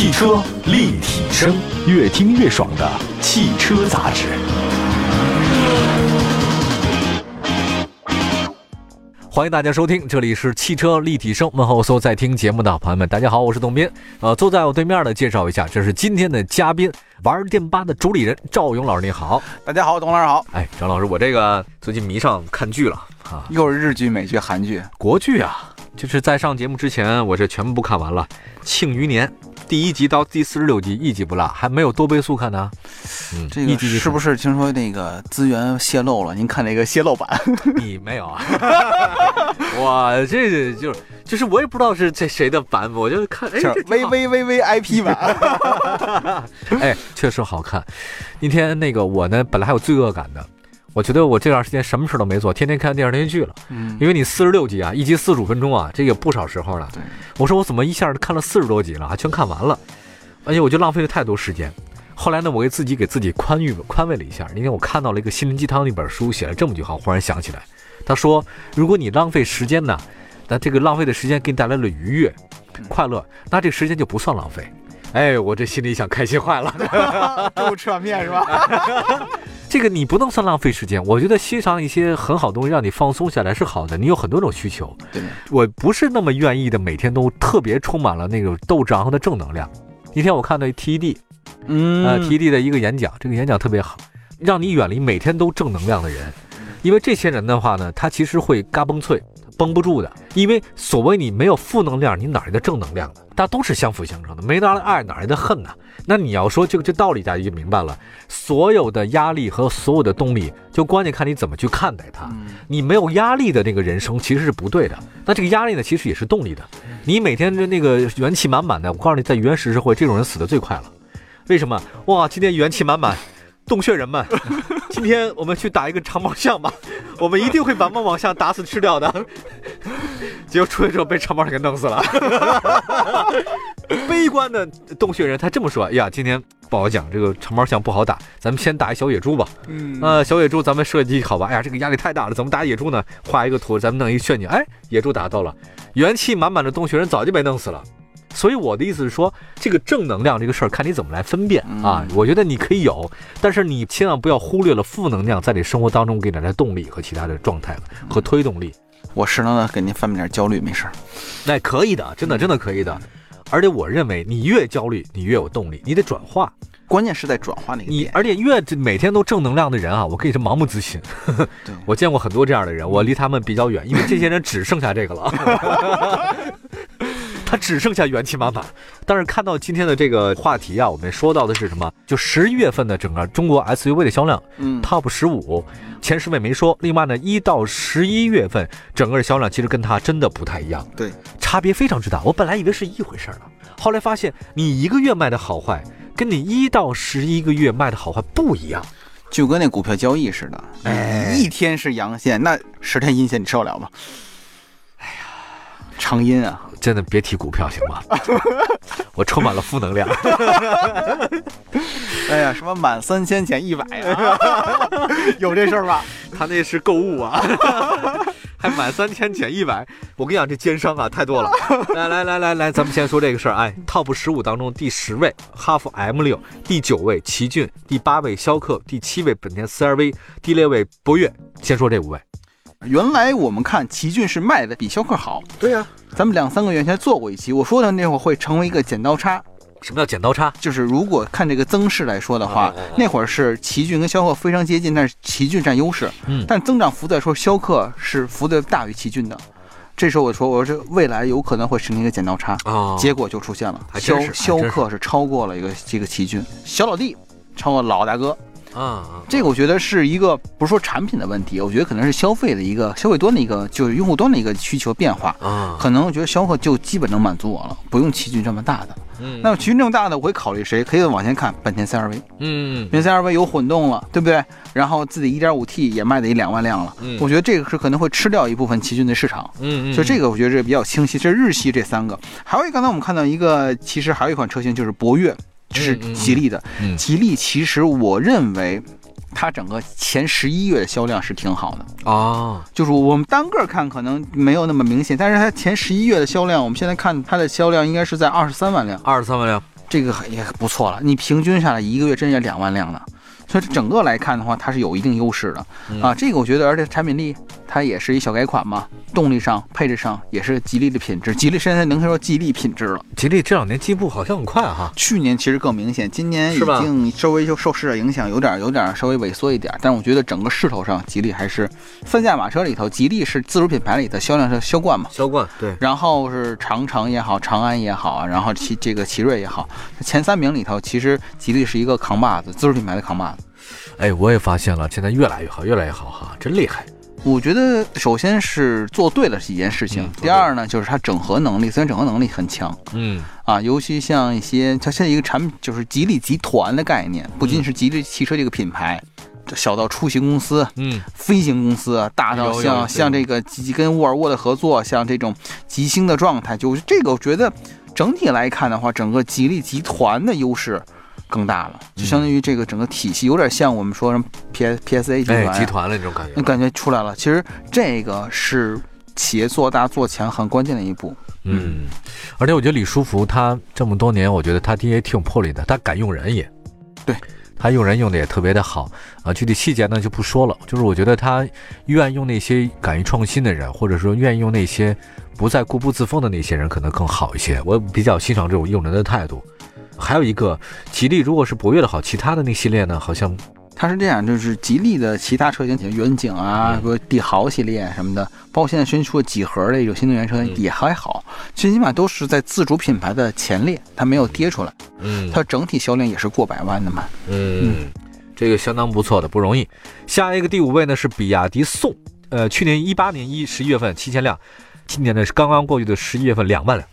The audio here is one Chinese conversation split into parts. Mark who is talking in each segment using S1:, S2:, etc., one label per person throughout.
S1: 汽车立体声，越听越爽的汽车杂志。欢迎大家收听，这里是汽车立体声。问候所有在听节目的朋友们，大家好，我是董斌。呃，坐在我对面的介绍一下，这是今天的嘉宾，玩电吧的主理人赵勇老师，你好。
S2: 大家好，董老师好。
S1: 哎，张老师，我这个最近迷上看剧了啊，
S2: 又是日剧、美剧、韩剧、
S1: 国剧啊。就是在上节目之前，我这全部看完了，《庆余年》第一集到第四十六集一集不落，还没有多倍速看呢。
S2: 嗯，这个是不是听说那个资源泄露了？您看那个泄露版？
S1: 你没有啊？我这就是就是我也不知道是这谁的版，我就看哎
S2: ，V V V V I P 版。
S1: 哎，确实好看。那天那个我呢，本来还有罪恶感的。我觉得我这段时间什么事都没做，天天看电视连续剧了。嗯，因为你四十六集啊，一集四十五分钟啊，这也不少时候了。
S2: 对，
S1: 我说我怎么一下看了四十多集了，还全看完了，而且我就浪费了太多时间。后来呢，我给自己给自己宽裕宽慰了一下。因为我看到了一个心灵鸡汤那本书，写了这么句话，忽然想起来，他说：如果你浪费时间呢，那这个浪费的时间给你带来了愉悦、快乐，那这个时间就不算浪费。哎，我这心里想开心坏了。
S2: 中午吃碗面是吧？
S1: 这个你不能算浪费时间。我觉得欣赏一些很好东西，让你放松下来是好的。你有很多种需求。
S2: 对，
S1: 我不是那么愿意的，每天都特别充满了那个斗志昂扬的正能量。那天我看到 TED，嗯，呃，TED 的一个演讲，这个演讲特别好，让你远离每天都正能量的人，因为这些人的话呢，他其实会嘎嘣脆。绷不住的，因为所谓你没有负能量，你哪来的正能量呢？大家都是相辅相成的，没哪来爱，哪来的恨呢？那你要说这个这道理，大家就明白了。所有的压力和所有的动力，就关键看你怎么去看待它。你没有压力的那个人生其实是不对的。那这个压力呢，其实也是动力的。你每天的那个元气满满的，我告诉你，在原始社会，这种人死的最快了。为什么？哇，今天元气满满。洞穴人们，今天我们去打一个长毛象吧，我们一定会把毛毛象打死吃掉的。结果出来之后被长毛象给弄死了。悲观的洞穴人他这么说：“哎呀，今天不好讲，这个长毛象不好打，咱们先打一小野猪吧。嗯，呃，小野猪咱们设计好吧？哎呀，这个压力太大了，怎么打野猪呢？画一个图，咱们弄一个陷阱。哎，野猪打到了，元气满满的洞穴人早就被弄死了。”所以我的意思是说，这个正能量这个事儿，看你怎么来分辨啊。我觉得你可以有，但是你千万不要忽略了负能量在你生活当中给你带来动力和其他的状态和推动力。
S2: 我适当的给您分辨点焦虑，没事儿。
S1: 那可以的，真的真的可以的。而且我认为，你越焦虑，你越有动力。你得转化，
S2: 关键是在转化那个
S1: 你而且越每天都正能量的人啊，我可以是盲目自信。我见过很多这样的人，我离他们比较远，因为这些人只剩下这个了。他只剩下元气满满，但是看到今天的这个话题啊，我们说到的是什么？就十一月份的整个中国 SUV 的销量，嗯，Top 十五前十位没说。另外呢，一到十一月份整个的销量其实跟它真的不太一样，
S2: 对，
S1: 差别非常之大。我本来以为是一回事儿呢，后来发现你一个月卖的好坏，跟你一到十一个月卖的好坏不一样，
S2: 就跟那股票交易似的，哎，一天是阳线，那十天阴线你受得了吗？长音啊！
S1: 真的别提股票行吗？我充满了负能量。
S2: 哎呀，什么满三千减一百啊？有这事儿吧？
S1: 他那是购物啊，还满三千减一百。我跟你讲，这奸商啊太多了。来来来来来，咱们先说这个事儿。哎，TOP 十五当中第十位哈弗 M 六，第九位奇骏，第八位逍客，第七位本田 CR-V，第六位博越。先说这五位。
S2: 原来我们看奇骏是卖的比逍客好，
S1: 对呀，
S2: 咱们两三个月前做过一期，我说的那会儿会成为一个剪刀差。
S1: 什么叫剪刀差？
S2: 就是如果看这个增势来说的话，那会儿是奇骏跟逍客非常接近，但是奇骏占优势。嗯，但增长幅度来说，逍客是幅度大于奇骏的。这时候我说，我说这未来有可能会形成一个剪刀差。啊，结果就出现了，逍逍客是超过了一个这个奇骏，小老弟超过老大哥。啊，这个我觉得是一个不是说产品的问题，我觉得可能是消费的一个消费端的一个就是用户端的一个需求变化啊。可能我觉得消费就基本能满足我了，不用奇骏这么大的。嗯，那么奇骏这么大的，我会考虑谁？可以往前看，本田 CR-V。嗯，本田 CR-V 有混动了，对不对？然后自己 1.5T 也卖得一两万辆了。嗯，我觉得这个是可能会吃掉一部分奇骏的市场。嗯嗯，所以这个我觉得这比较清晰。这日系这三个，还有一刚才我们看到一个，其实还有一款车型就是博越。是吉利的，吉利其实我认为，它整个前十一月的销量是挺好的啊。就是我们单个看可能没有那么明显，但是它前十一月的销量，我们现在看它的销量应该是在二十三万辆，
S1: 二十三万辆，
S2: 这个也不错了。你平均下来一个月真要两万辆呢。所以整个来看的话，它是有一定优势的啊。这个我觉得，而且产品力它也是一小改款嘛，动力上、配置上也是吉利的品质。吉利现在能说吉利品质了。
S1: 吉利这两年进步好像很快哈，
S2: 去年其实更明显，今年已经稍微就受市场影响，有点有点稍微萎缩一点。但我觉得整个势头上，吉利还是三驾马车里头，吉利是自主品牌里的销量是销冠嘛？
S1: 销冠对。
S2: 然后是长城也好，长安也好，然后奇这个奇瑞也好，前三名里头，其实吉利是一个扛把子，自主品牌的扛把子。
S1: 哎，我也发现了，现在越来越好，越来越好哈，真厉害。
S2: 我觉得首先是做对了一件事情，第二呢，就是它整合能力，虽然整合能力很强，
S1: 嗯
S2: 啊，尤其像一些它现在一个产品就是吉利集团的概念，不仅是吉利汽车这个品牌，小到出行公司，
S1: 嗯，
S2: 飞行公司，大到像像这个跟沃尔沃的合作，像这种吉星的状态，就是这个，我觉得整体来看的话，整个吉利集团的优势。更大了，就相当于这个整个体系有点像我们说什么 P S P S A 集团
S1: 集团的那种感觉，
S2: 那感觉出来了。其实这个是企业做大做强很关键的一步。
S1: 嗯，而且我觉得李书福他这么多年，我觉得他爹也挺有魄力的，他敢用人也，
S2: 对
S1: 他用人用的也特别的好啊。具体细节呢就不说了，就是我觉得他愿用那些敢于创新的人，或者说愿意用那些不再固步自封的那些人，可能更好一些。我比较欣赏这种用人的态度。还有一个吉利，如果是博越的好，其他的那系列呢，好像
S2: 它是这样，就是吉利的其他车型，像远景啊，比如帝豪系列什么的，包括现在新出的几何的一种新能源车也还好，最起码都是在自主品牌的前列，它没有跌出来。
S1: 嗯，
S2: 它整体销量也是过百万的嘛。
S1: 嗯，这个相当不错的，不容易。下一个第五位呢是比亚迪宋，呃，去年一八年一十一月份七千辆，今年呢是刚刚过去的十一月份两万辆。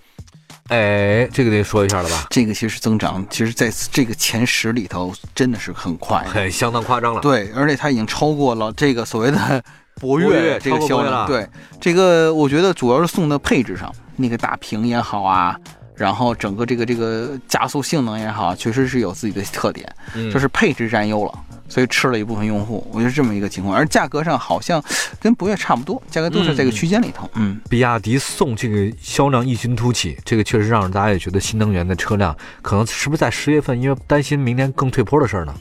S1: 哎，这个得说一下了吧？
S2: 这个其实增长，其实在这个前十里头真的是很快，
S1: 很相当夸张了。
S2: 对，而且它已经超过了这个所谓的 博越这个销量。对，这个我觉得主要是送的配置上，那个大屏也好啊，然后整个这个这个加速性能也好，确实是有自己的特点，就是配置占优了。所以吃了一部分用户，我觉得这么一个情况，而价格上好像跟博越差不多，价格都是在这个区间里头。嗯，
S1: 比亚迪宋这个销量异军突起，这个确实让大家也觉得新能源的车辆可能是不是在十月份，因为担心明年更退坡的事儿呢？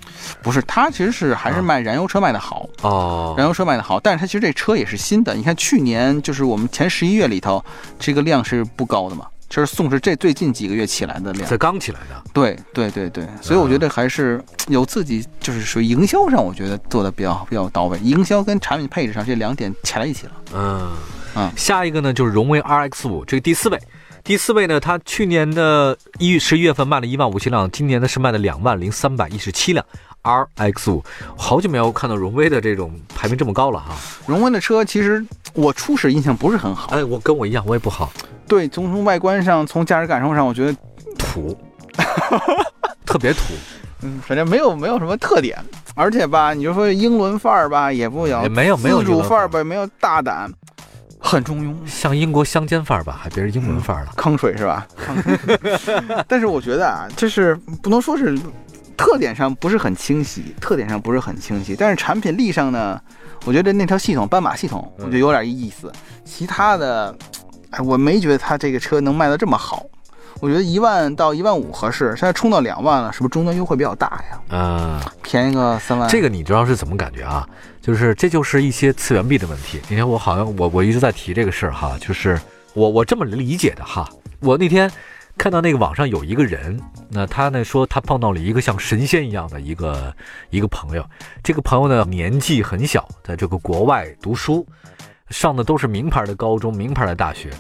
S2: 不是，它其实是还是卖燃油车卖的好
S1: 哦，
S2: 燃油车卖的好，但是它其实这车也是新的。你看去年就是我们前十一月里头，这个量是不高的嘛。其实宋是这最近几个月起来的量，
S1: 才刚起来的。
S2: 对对对对，所以我觉得还是有自己就是属于营销上，我觉得做的比较比较到位。营销跟产品配置上这两点踩在一起了。
S1: 嗯嗯，下一个呢就是荣威 RX 五，这个第四位。第四位呢，它去年的一月十一月份卖了一万五千辆，今年呢是卖了两万零三百一十七辆 RX 五。好久没有看到荣威的这种排名这么高了哈。
S2: 荣威的车其实我初始印象不是很好。
S1: 哎，我跟我一样，我也不好。
S2: 对，从从外观上，从驾驶感受上，我觉得
S1: 土，特别土，
S2: 嗯，反正没有没有什么特点，而且吧，你就说英伦范儿吧，也不有，
S1: 没有没有
S2: 自主范儿吧，没有大胆，很中庸，
S1: 像英国乡间范儿吧，还别是英伦范儿了，
S2: 坑水是吧？但是我觉得啊，这是不能说是特点上不是很清晰，特点上不是很清晰，但是产品力上呢，我觉得那条系统斑马系统，我觉得有点意思，其他的。哎，我没觉得它这个车能卖得这么好，我觉得一万到一万五合适，现在冲到两万了，是不是终端优惠比较大呀？
S1: 嗯，
S2: 便宜个三万。
S1: 这个你知道是怎么感觉啊？就是这就是一些次元壁的问题。那天我好像我我一直在提这个事儿哈，就是我我这么理解的哈。我那天看到那个网上有一个人，那他呢说他碰到了一个像神仙一样的一个一个朋友，这个朋友呢年纪很小，在这个国外读书。上的都是名牌的高中、名牌的大学，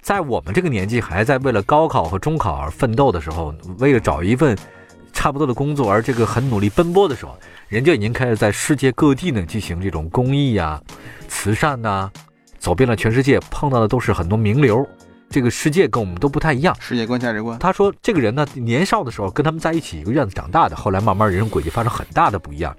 S1: 在我们这个年纪还在为了高考和中考而奋斗的时候，为了找一份差不多的工作而这个很努力奔波的时候，人家已经开始在世界各地呢进行这种公益呀、慈善呐，走遍了全世界，碰到的都是很多名流。这个世界跟我们都不太一样，
S2: 世界观、价值观。
S1: 他说，这个人呢，年少的时候跟他们在一起一个院子长大的，后来慢慢人生轨迹发生很大的不一样。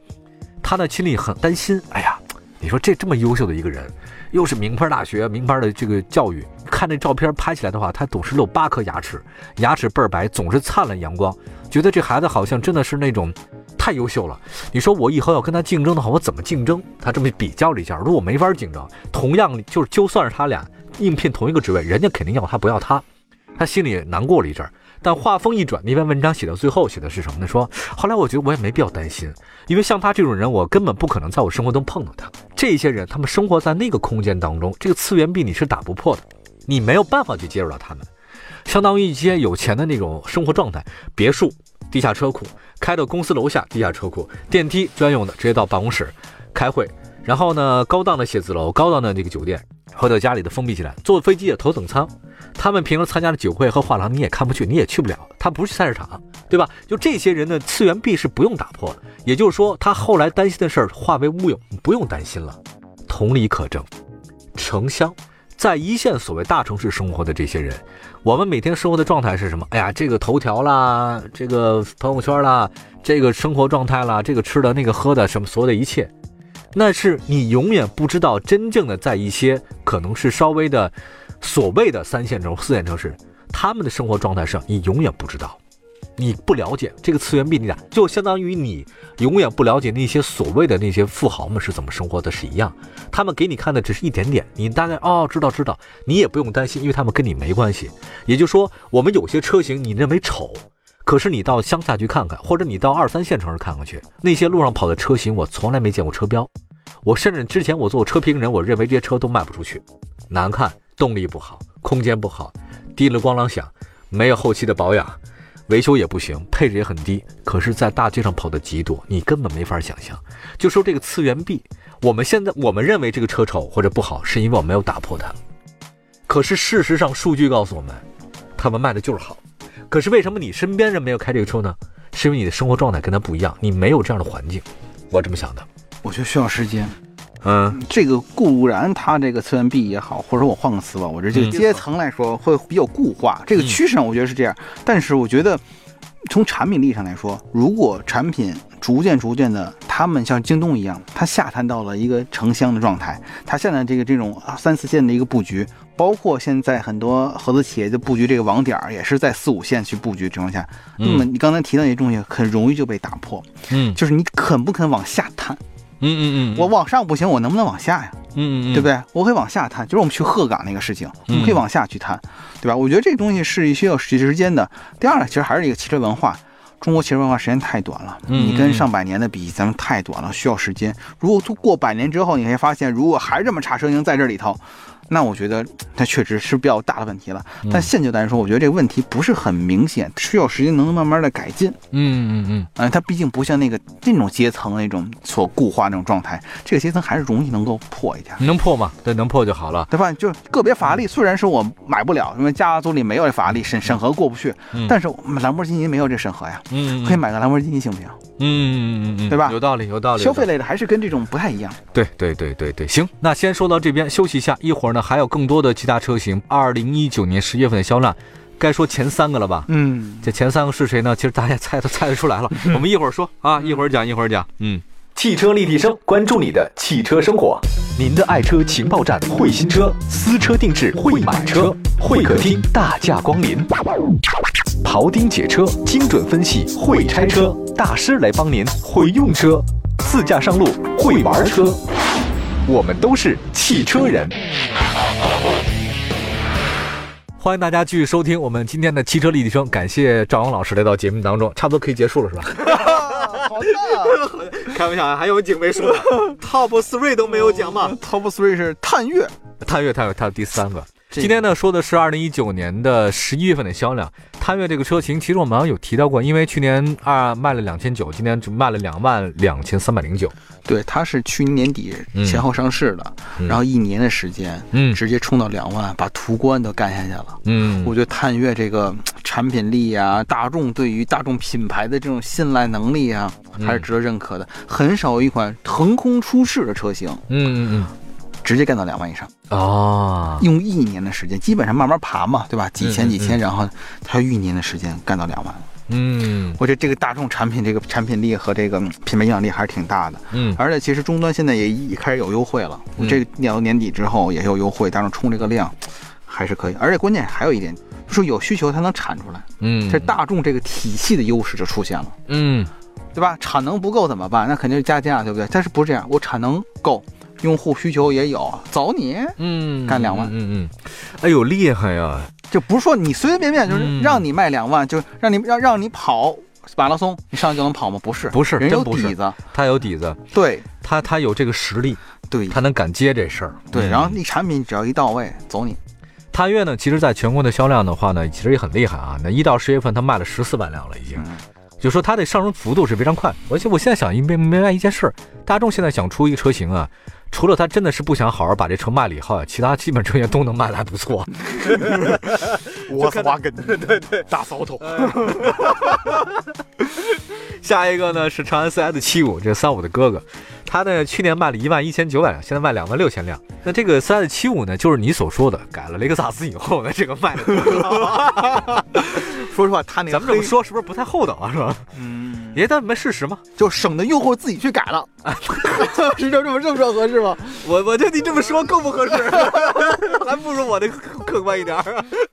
S1: 他呢心里很担心，哎呀，你说这这么优秀的一个人。又是名牌大学，名牌的这个教育，看那照片拍起来的话，他总是露八颗牙齿，牙齿倍儿白，总是灿烂阳光，觉得这孩子好像真的是那种太优秀了。你说我以后要跟他竞争的话，我怎么竞争？他这么比较了一下，如果没法竞争，同样就是就算是他俩应聘同一个职位，人家肯定要他不要他，他心里难过了一阵儿。但话锋一转，那篇文章写到最后写的是什么呢？说后来我觉得我也没必要担心，因为像他这种人，我根本不可能在我生活中碰到他。这些人，他们生活在那个空间当中，这个次元壁你是打不破的，你没有办法去接触到他们。相当于一些有钱的那种生活状态，别墅、地下车库，开到公司楼下，地下车库，电梯专用的，直接到办公室开会。然后呢，高档的写字楼，高档的那个酒店，回到家里的封闭起来，坐飞机的头等舱。他们平时参加的酒会和画廊，你也看不去，你也去不了。他不是菜市场，对吧？就这些人的次元壁是不用打破的。也就是说，他后来担心的事儿化为乌有，不用担心了。同理可证，城乡在一线所谓大城市生活的这些人，我们每天生活的状态是什么？哎呀，这个头条啦，这个朋友圈啦，这个生活状态啦，这个吃的那个喝的什么，所有的一切。那是你永远不知道，真正的在一些可能是稍微的所谓的三线城、四线城市，他们的生活状态上，你永远不知道，你不了解这个次元壁，你俩就相当于你永远不了解那些所谓的那些富豪们是怎么生活的，是一样。他们给你看的只是一点点，你大概哦知道知道，你也不用担心，因为他们跟你没关系。也就是说，我们有些车型你认为丑。可是你到乡下去看看，或者你到二三线城市看看去，那些路上跑的车型，我从来没见过车标。我甚至之前我做车评人，我认为这些车都卖不出去，难看，动力不好，空间不好，滴了咣啷响，没有后期的保养，维修也不行，配置也很低。可是，在大街上跑的极多，你根本没法想象。就说这个次元壁，我们现在我们认为这个车丑或者不好，是因为我没有打破它。可是事实上，数据告诉我们，他们卖的就是好。可是为什么你身边人没有开这个车呢？是因为你的生活状态跟他不一样，你没有这样的环境。我这么想的。
S2: 我觉得需要时间。嗯，这个固然它这个次元壁也好，或者说我换个词吧，我这这个阶层来说会比较固化。这个趋势上我觉得是这样。但是我觉得从产品力上来说，如果产品逐渐逐渐的，他们像京东一样，它下探到了一个城乡的状态，它现在这个这种三四线的一个布局。包括现在很多合资企业的布局，这个网点儿也是在四五线去布局情况下，那么你刚才提到那些东西很容易就被打破。嗯，就是你肯不肯往下探？
S1: 嗯嗯
S2: 嗯，我往上不行，我能不能往下呀？
S1: 嗯嗯，
S2: 对不对？我可以往下探，就是我们去鹤岗那个事情，我们可以往下去探，对吧？我觉得这个东西是需要时时间的。第二呢，其实还是一个汽车文化，中国汽车文化时间太短了，你跟上百年的比，咱们太短了，需要时间。如果过百年之后，你会发现，如果还这么差车型在这里头。那我觉得它确实是比较大的问题了，但现阶段来说，我觉得这个问题不是很明显，需要时间能慢慢的改进。
S1: 嗯嗯嗯，
S2: 嗯，它毕竟不像那个那种阶层那种所固化那种状态，这个阶层还是容易能够破一点。
S1: 能破吗？对，能破就好了，
S2: 对吧？就个别法拉利虽然说我买不了，因为家族里没有这法拉利审审核过不去，但是兰博基尼没有这审核呀，嗯，可以买个兰博基尼行不行？
S1: 嗯嗯嗯嗯，
S2: 对吧？
S1: 有道理，有道理。
S2: 消费类的还是跟这种不太一样。
S1: 对对对对对，行，那先说到这边，休息一下，一会儿呢还有更多的其他车型。二零一九年十月份的销量，该说前三个了吧？
S2: 嗯，
S1: 这前三个是谁呢？其实大家猜都猜得出来了。我们一会儿说啊，一会儿讲，一会儿讲。嗯，
S3: 汽车立体声，关注你的汽车生活，您的爱车情报站，会新车，私车定制，会买车，会客厅大驾光临。庖丁解车，精准分析；会拆车大师来帮您；会用车，自驾上路；会玩车，我们都是汽车人。
S1: 欢迎大家继续收听我们今天的汽车立体声，感谢赵阳老师来到节目当中，差不多可以结束了，是吧？
S2: 好的，
S1: 开玩笑，还有景没说，Top Three 都没有讲嘛
S2: ？Top Three 是探月，
S1: 探月，探月，它第三个。今天呢说的是二零一九年的十一月份的销量。探岳这个车型，其实我们好像有提到过，因为去年二卖了两千九，今年只卖了两万两千三百零九。
S2: 对，它是去年年底前后上市的，然后一年的时间，嗯，直接冲到两万，把途观都干下去了。嗯，我觉得探岳这个 产品力啊，大众对于大众品牌的这种信赖能力啊，还是值得认可的。很少有一款横空出世的车型。
S1: 嗯嗯嗯。
S2: 直接干到两万以上
S1: 啊！
S2: 用一年的时间，基本上慢慢爬嘛，对吧？几千几千，然后他用一年的时间干到两万了。
S1: 嗯，
S2: 我觉得这个大众产品这个产品力和这个品牌影响力还是挺大的。嗯，而且其实终端现在也已开始有优惠了，这个年到年底之后也有优惠，当然冲这个量还是可以。而且关键还有一点，说有需求它能产出来。嗯，这大众这个体系的优势就出现了。
S1: 嗯，
S2: 对吧？产能不够怎么办？那肯定是加价，对不对？但是不是这样？我产能够。用户需求也有，走你，嗯，干两万，
S1: 嗯嗯，哎呦厉害呀！
S2: 就不是说你随随便便就是让你卖两万，就让你让让你跑马拉松，你上去就能跑吗？不是，
S1: 不是，
S2: 人有底子，
S1: 他有底子，
S2: 对
S1: 他他有这个实力，
S2: 对
S1: 他能敢接这事儿，
S2: 对，然后你产品只要一到位，走你。
S1: 探岳呢，其实在全国的销量的话呢，其实也很厉害啊。那一到十月份，它卖了十四万辆了，已经，就说它的上升幅度是非常快。而且我现在想一明明白一件事儿，大众现在想出一个车型啊，除了他真的是不想好好把这车卖了以后，其他基本车型都能卖的还不错。
S2: 沃斯瓦根，
S1: 对对，
S2: 大扫头。
S1: 下一个呢是长安 CS 七五，这三五的哥哥。他呢，去年卖了一万一千九百辆，现在卖两万六千辆。那这个 CS 七五呢，就是你所说的改了雷克萨斯以后的，这个卖的。
S2: 说实话，他那个
S1: 咱们这么说是不是不太厚道啊？是吧？嗯，也但没事实嘛，
S2: 就省得用户自己去改了。是这么这么说合适吗？
S1: 我我觉得你这么说更不合适，还不如我的客观一点。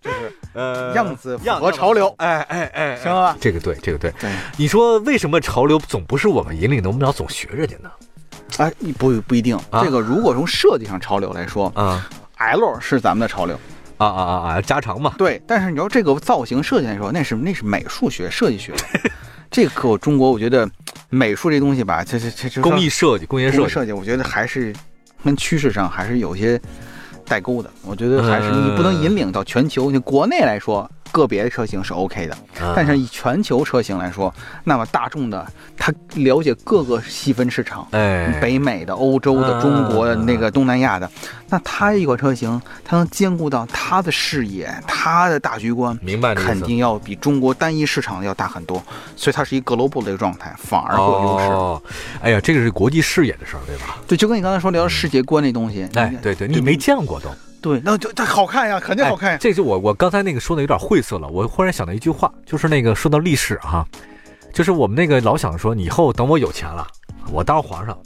S2: 就是呃，样子符合潮流。
S1: 哎哎哎，
S2: 行吧？
S1: 这个对，这个对。
S2: 对，
S1: 你说为什么潮流总不是我们引领的？我们要总学人家呢？
S2: 哎，不不一定。这个如果从设计上潮流来说，啊，L 是咱们的潮流，
S1: 啊啊啊啊，加长嘛。
S2: 对，但是你要这个造型设计来说，那是那是美术学、设计学。这个中国，我觉得美术这东西吧，这这这这
S1: 工艺设计、工业设计，
S2: 设计，我觉得还是跟趋势上还是有些代沟的。我觉得还是你不能引领到全球。你国内来说。个别的车型是 OK 的，但是以全球车型来说，那么大众的他了解各个细分市场，哎，北美的、欧洲的、中国的那个东南亚的，那他一款车型，它能兼顾到他的视野、他的大局观，
S1: 明白？
S2: 肯定要比中国单一市场要大很多，所以它是一个 global 的一个状态，反而会有优势。
S1: 哦，哎呀，这个是国际视野的事儿，对吧？
S2: 对，就跟你刚才说聊世界观那东西，
S1: 哎，对对，你没见过都。
S2: 对，那就它好看呀，肯定好看呀。
S1: 这就我我刚才那个说的有点晦涩了，我忽然想到一句话，就是那个说到历史哈，就是我们那个老想说，以后等我有钱了，我当皇上。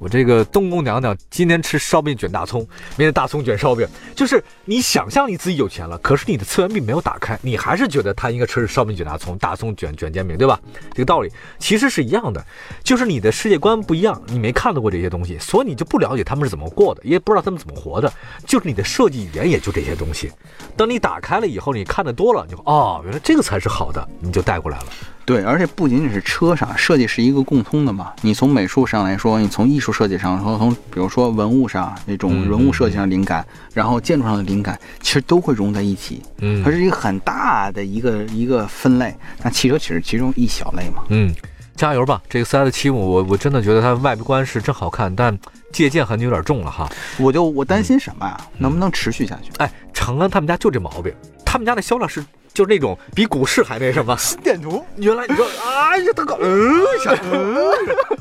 S1: 我这个东宫娘娘今天吃烧饼卷大葱，明天大葱卷烧饼，就是你想象你自己有钱了，可是你的次元壁没有打开，你还是觉得他应该吃烧饼卷大葱，大葱卷卷煎饼，对吧？这个道理其实是一样的，就是你的世界观不一样，你没看到过这些东西，所以你就不了解他们是怎么过的，也不知道他们怎么活的，就是你的设计语言也就这些东西。等你打开了以后，你看的多了，你就哦，原来这个才是好的，你就带过来了。
S2: 对，而且不仅仅是车上设计是一个共通的嘛。你从美术上来说，你从艺术设计上，然后从比如说文物上那种人物设计上灵感，然后建筑上的灵感，其实都会融在一起。嗯，它是一个很大的一个一个分类。那汽车只是其中一小类嘛。
S1: 嗯，加油吧！这个 CS 七五，我我真的觉得它外观是真好看，但借鉴痕迹有点重了哈。
S2: 我就我担心什么呀？能不能持续下去？
S1: 哎，长安他们家就这毛病，他们家的销量是。就是那种比股市还那什么。
S2: 心电图，
S1: 原来你说，哎呀，大哥，嗯，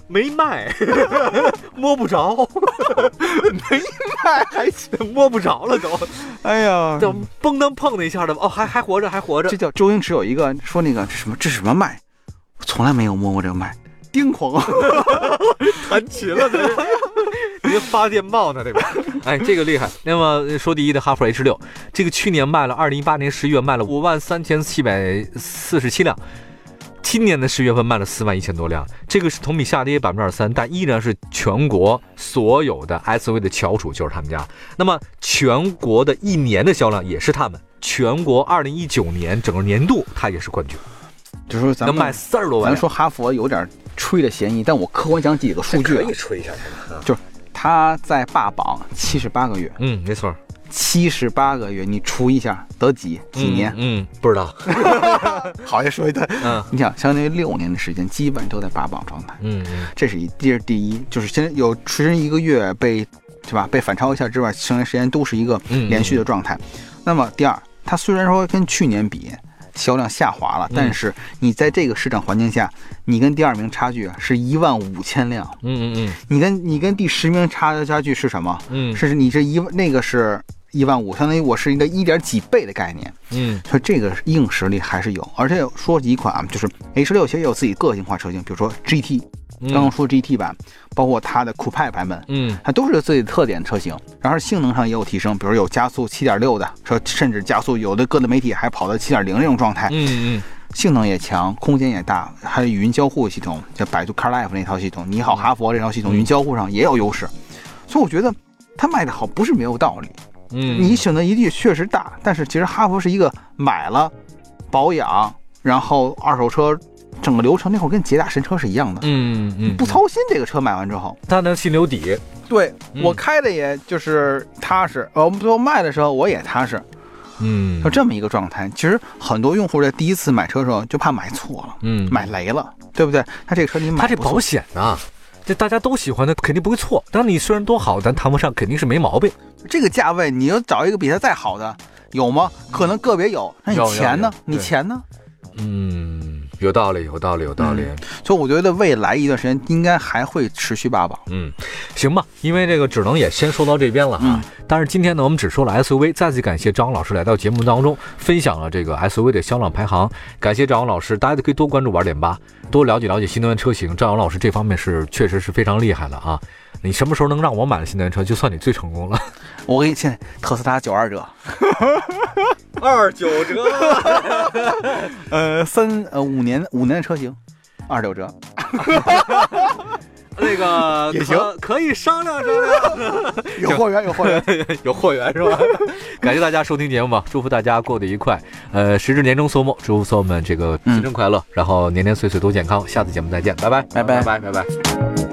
S1: 没卖，摸不着，
S2: 没卖还
S1: 摸不着了都，
S2: 哎呀，
S1: 就嘣当碰的一下的，哦，还还活着，还活着。
S2: 这叫周星驰有一个说那个这什么这什么麦，从来没有摸过这个麦，癫狂，
S1: 弹琴了这。别发电报呢，对吧？哎，这个厉害。那么说第一的哈弗 H 六，这个去年卖了，二零一八年十月卖了五万三千七百四十七辆，今年的十月份卖了四万一千多辆，这个是同比下跌百分之二三，但依然是全国所有的 SUV 的翘楚，就是他们家。那么全国的一年的销量也是他们，全国二零一九年整个年度它也是冠军，
S2: 就是说咱
S1: 能卖四十多万。
S2: 咱说哈弗有点吹的嫌疑，但我客观讲几个数据，
S1: 可以吹一下，
S2: 就是。他在霸榜七十八个月，
S1: 嗯，没错，
S2: 七十八个月，你除一下得几几年？
S1: 嗯，不知道。
S2: 好，也说一段。嗯，你想，相当于六年的时间，基本都在霸榜状态。嗯嗯，这是一，这是第一，就是现在有持续一个月被，是吧？被反超一下之外，剩下时间都是一个连续的状态。那么第二，他虽然说跟去年比。销量下滑了，但是你在这个市场环境下，你跟第二名差距啊是一万五千辆。嗯嗯嗯，你跟你跟第十名差的差距是什么？嗯，是你这一那个是一万五，相当于我是一个一点几倍的概念。嗯，所以这个硬实力还是有，而且说几款啊，就是 H 六其实也有自己个性化车型，比如说 GT。刚刚说 GT 版，包括它的酷派版本，嗯，它都是有自己的特点车型，然后性能上也有提升，比如有加速七点六的，说甚至加速有的各的媒体还跑到七点零这种状态，嗯嗯，性能也强，空间也大，还有语音交互系统，像百度 CarLife 那套系统，你好哈佛这套系统，语音交互上也有优势，所以我觉得它卖的好不是没有道理，嗯，你选择余地确实大，但是其实哈弗是一个买了保养，然后二手车整个流程那会儿跟捷达神车是一样的，
S1: 嗯嗯，
S2: 不操心这个车买完之后，
S1: 他能心里有底。
S2: 对我开的也就是踏实，呃，我们最后卖的时候我也踏实。
S1: 嗯，
S2: 就这么一个状态。其实很多用户在第一次买车的时候就怕买错了，嗯，买雷了，对不对？他这个车你买，
S1: 他这保险呢，这大家都喜欢的，肯定不会错。但你虽然多好，咱谈不上，肯定是没毛病。
S2: 这个价位，你要找一个比它再好的，有吗？可能个别有，那你钱呢？你钱呢？
S1: 嗯。有道理，有道理，有道理。
S2: 所以我觉得未来一段时间应该还会持续霸榜。
S1: 嗯，行吧，因为这个只能也先说到这边了啊。但是今天呢，我们只说了 SUV，再次感谢张老师来到节目当中，分享了这个 SUV 的销量排行。感谢张阳老师，大家都可以多关注玩点八，多了解了解新能源车型。张阳老师这方面是确实是非常厉害的啊。你什么时候能让我买了新能源车，就算你最成功了。
S2: 我给你现在特斯拉九二折，
S1: 二九折，
S2: 呃，三呃五年五年的车型，二九折，
S1: 那个
S2: 也行，
S1: 可以商量商量。
S2: 有货源，有货源，
S1: 有货源是吧？感谢大家收听节目吧，祝福大家过得愉快。呃，时至年终岁末，祝福所有们这个新春快乐，然后年年岁岁都健康。下次节目再见，拜拜，
S2: 拜拜，
S1: 拜拜，拜拜。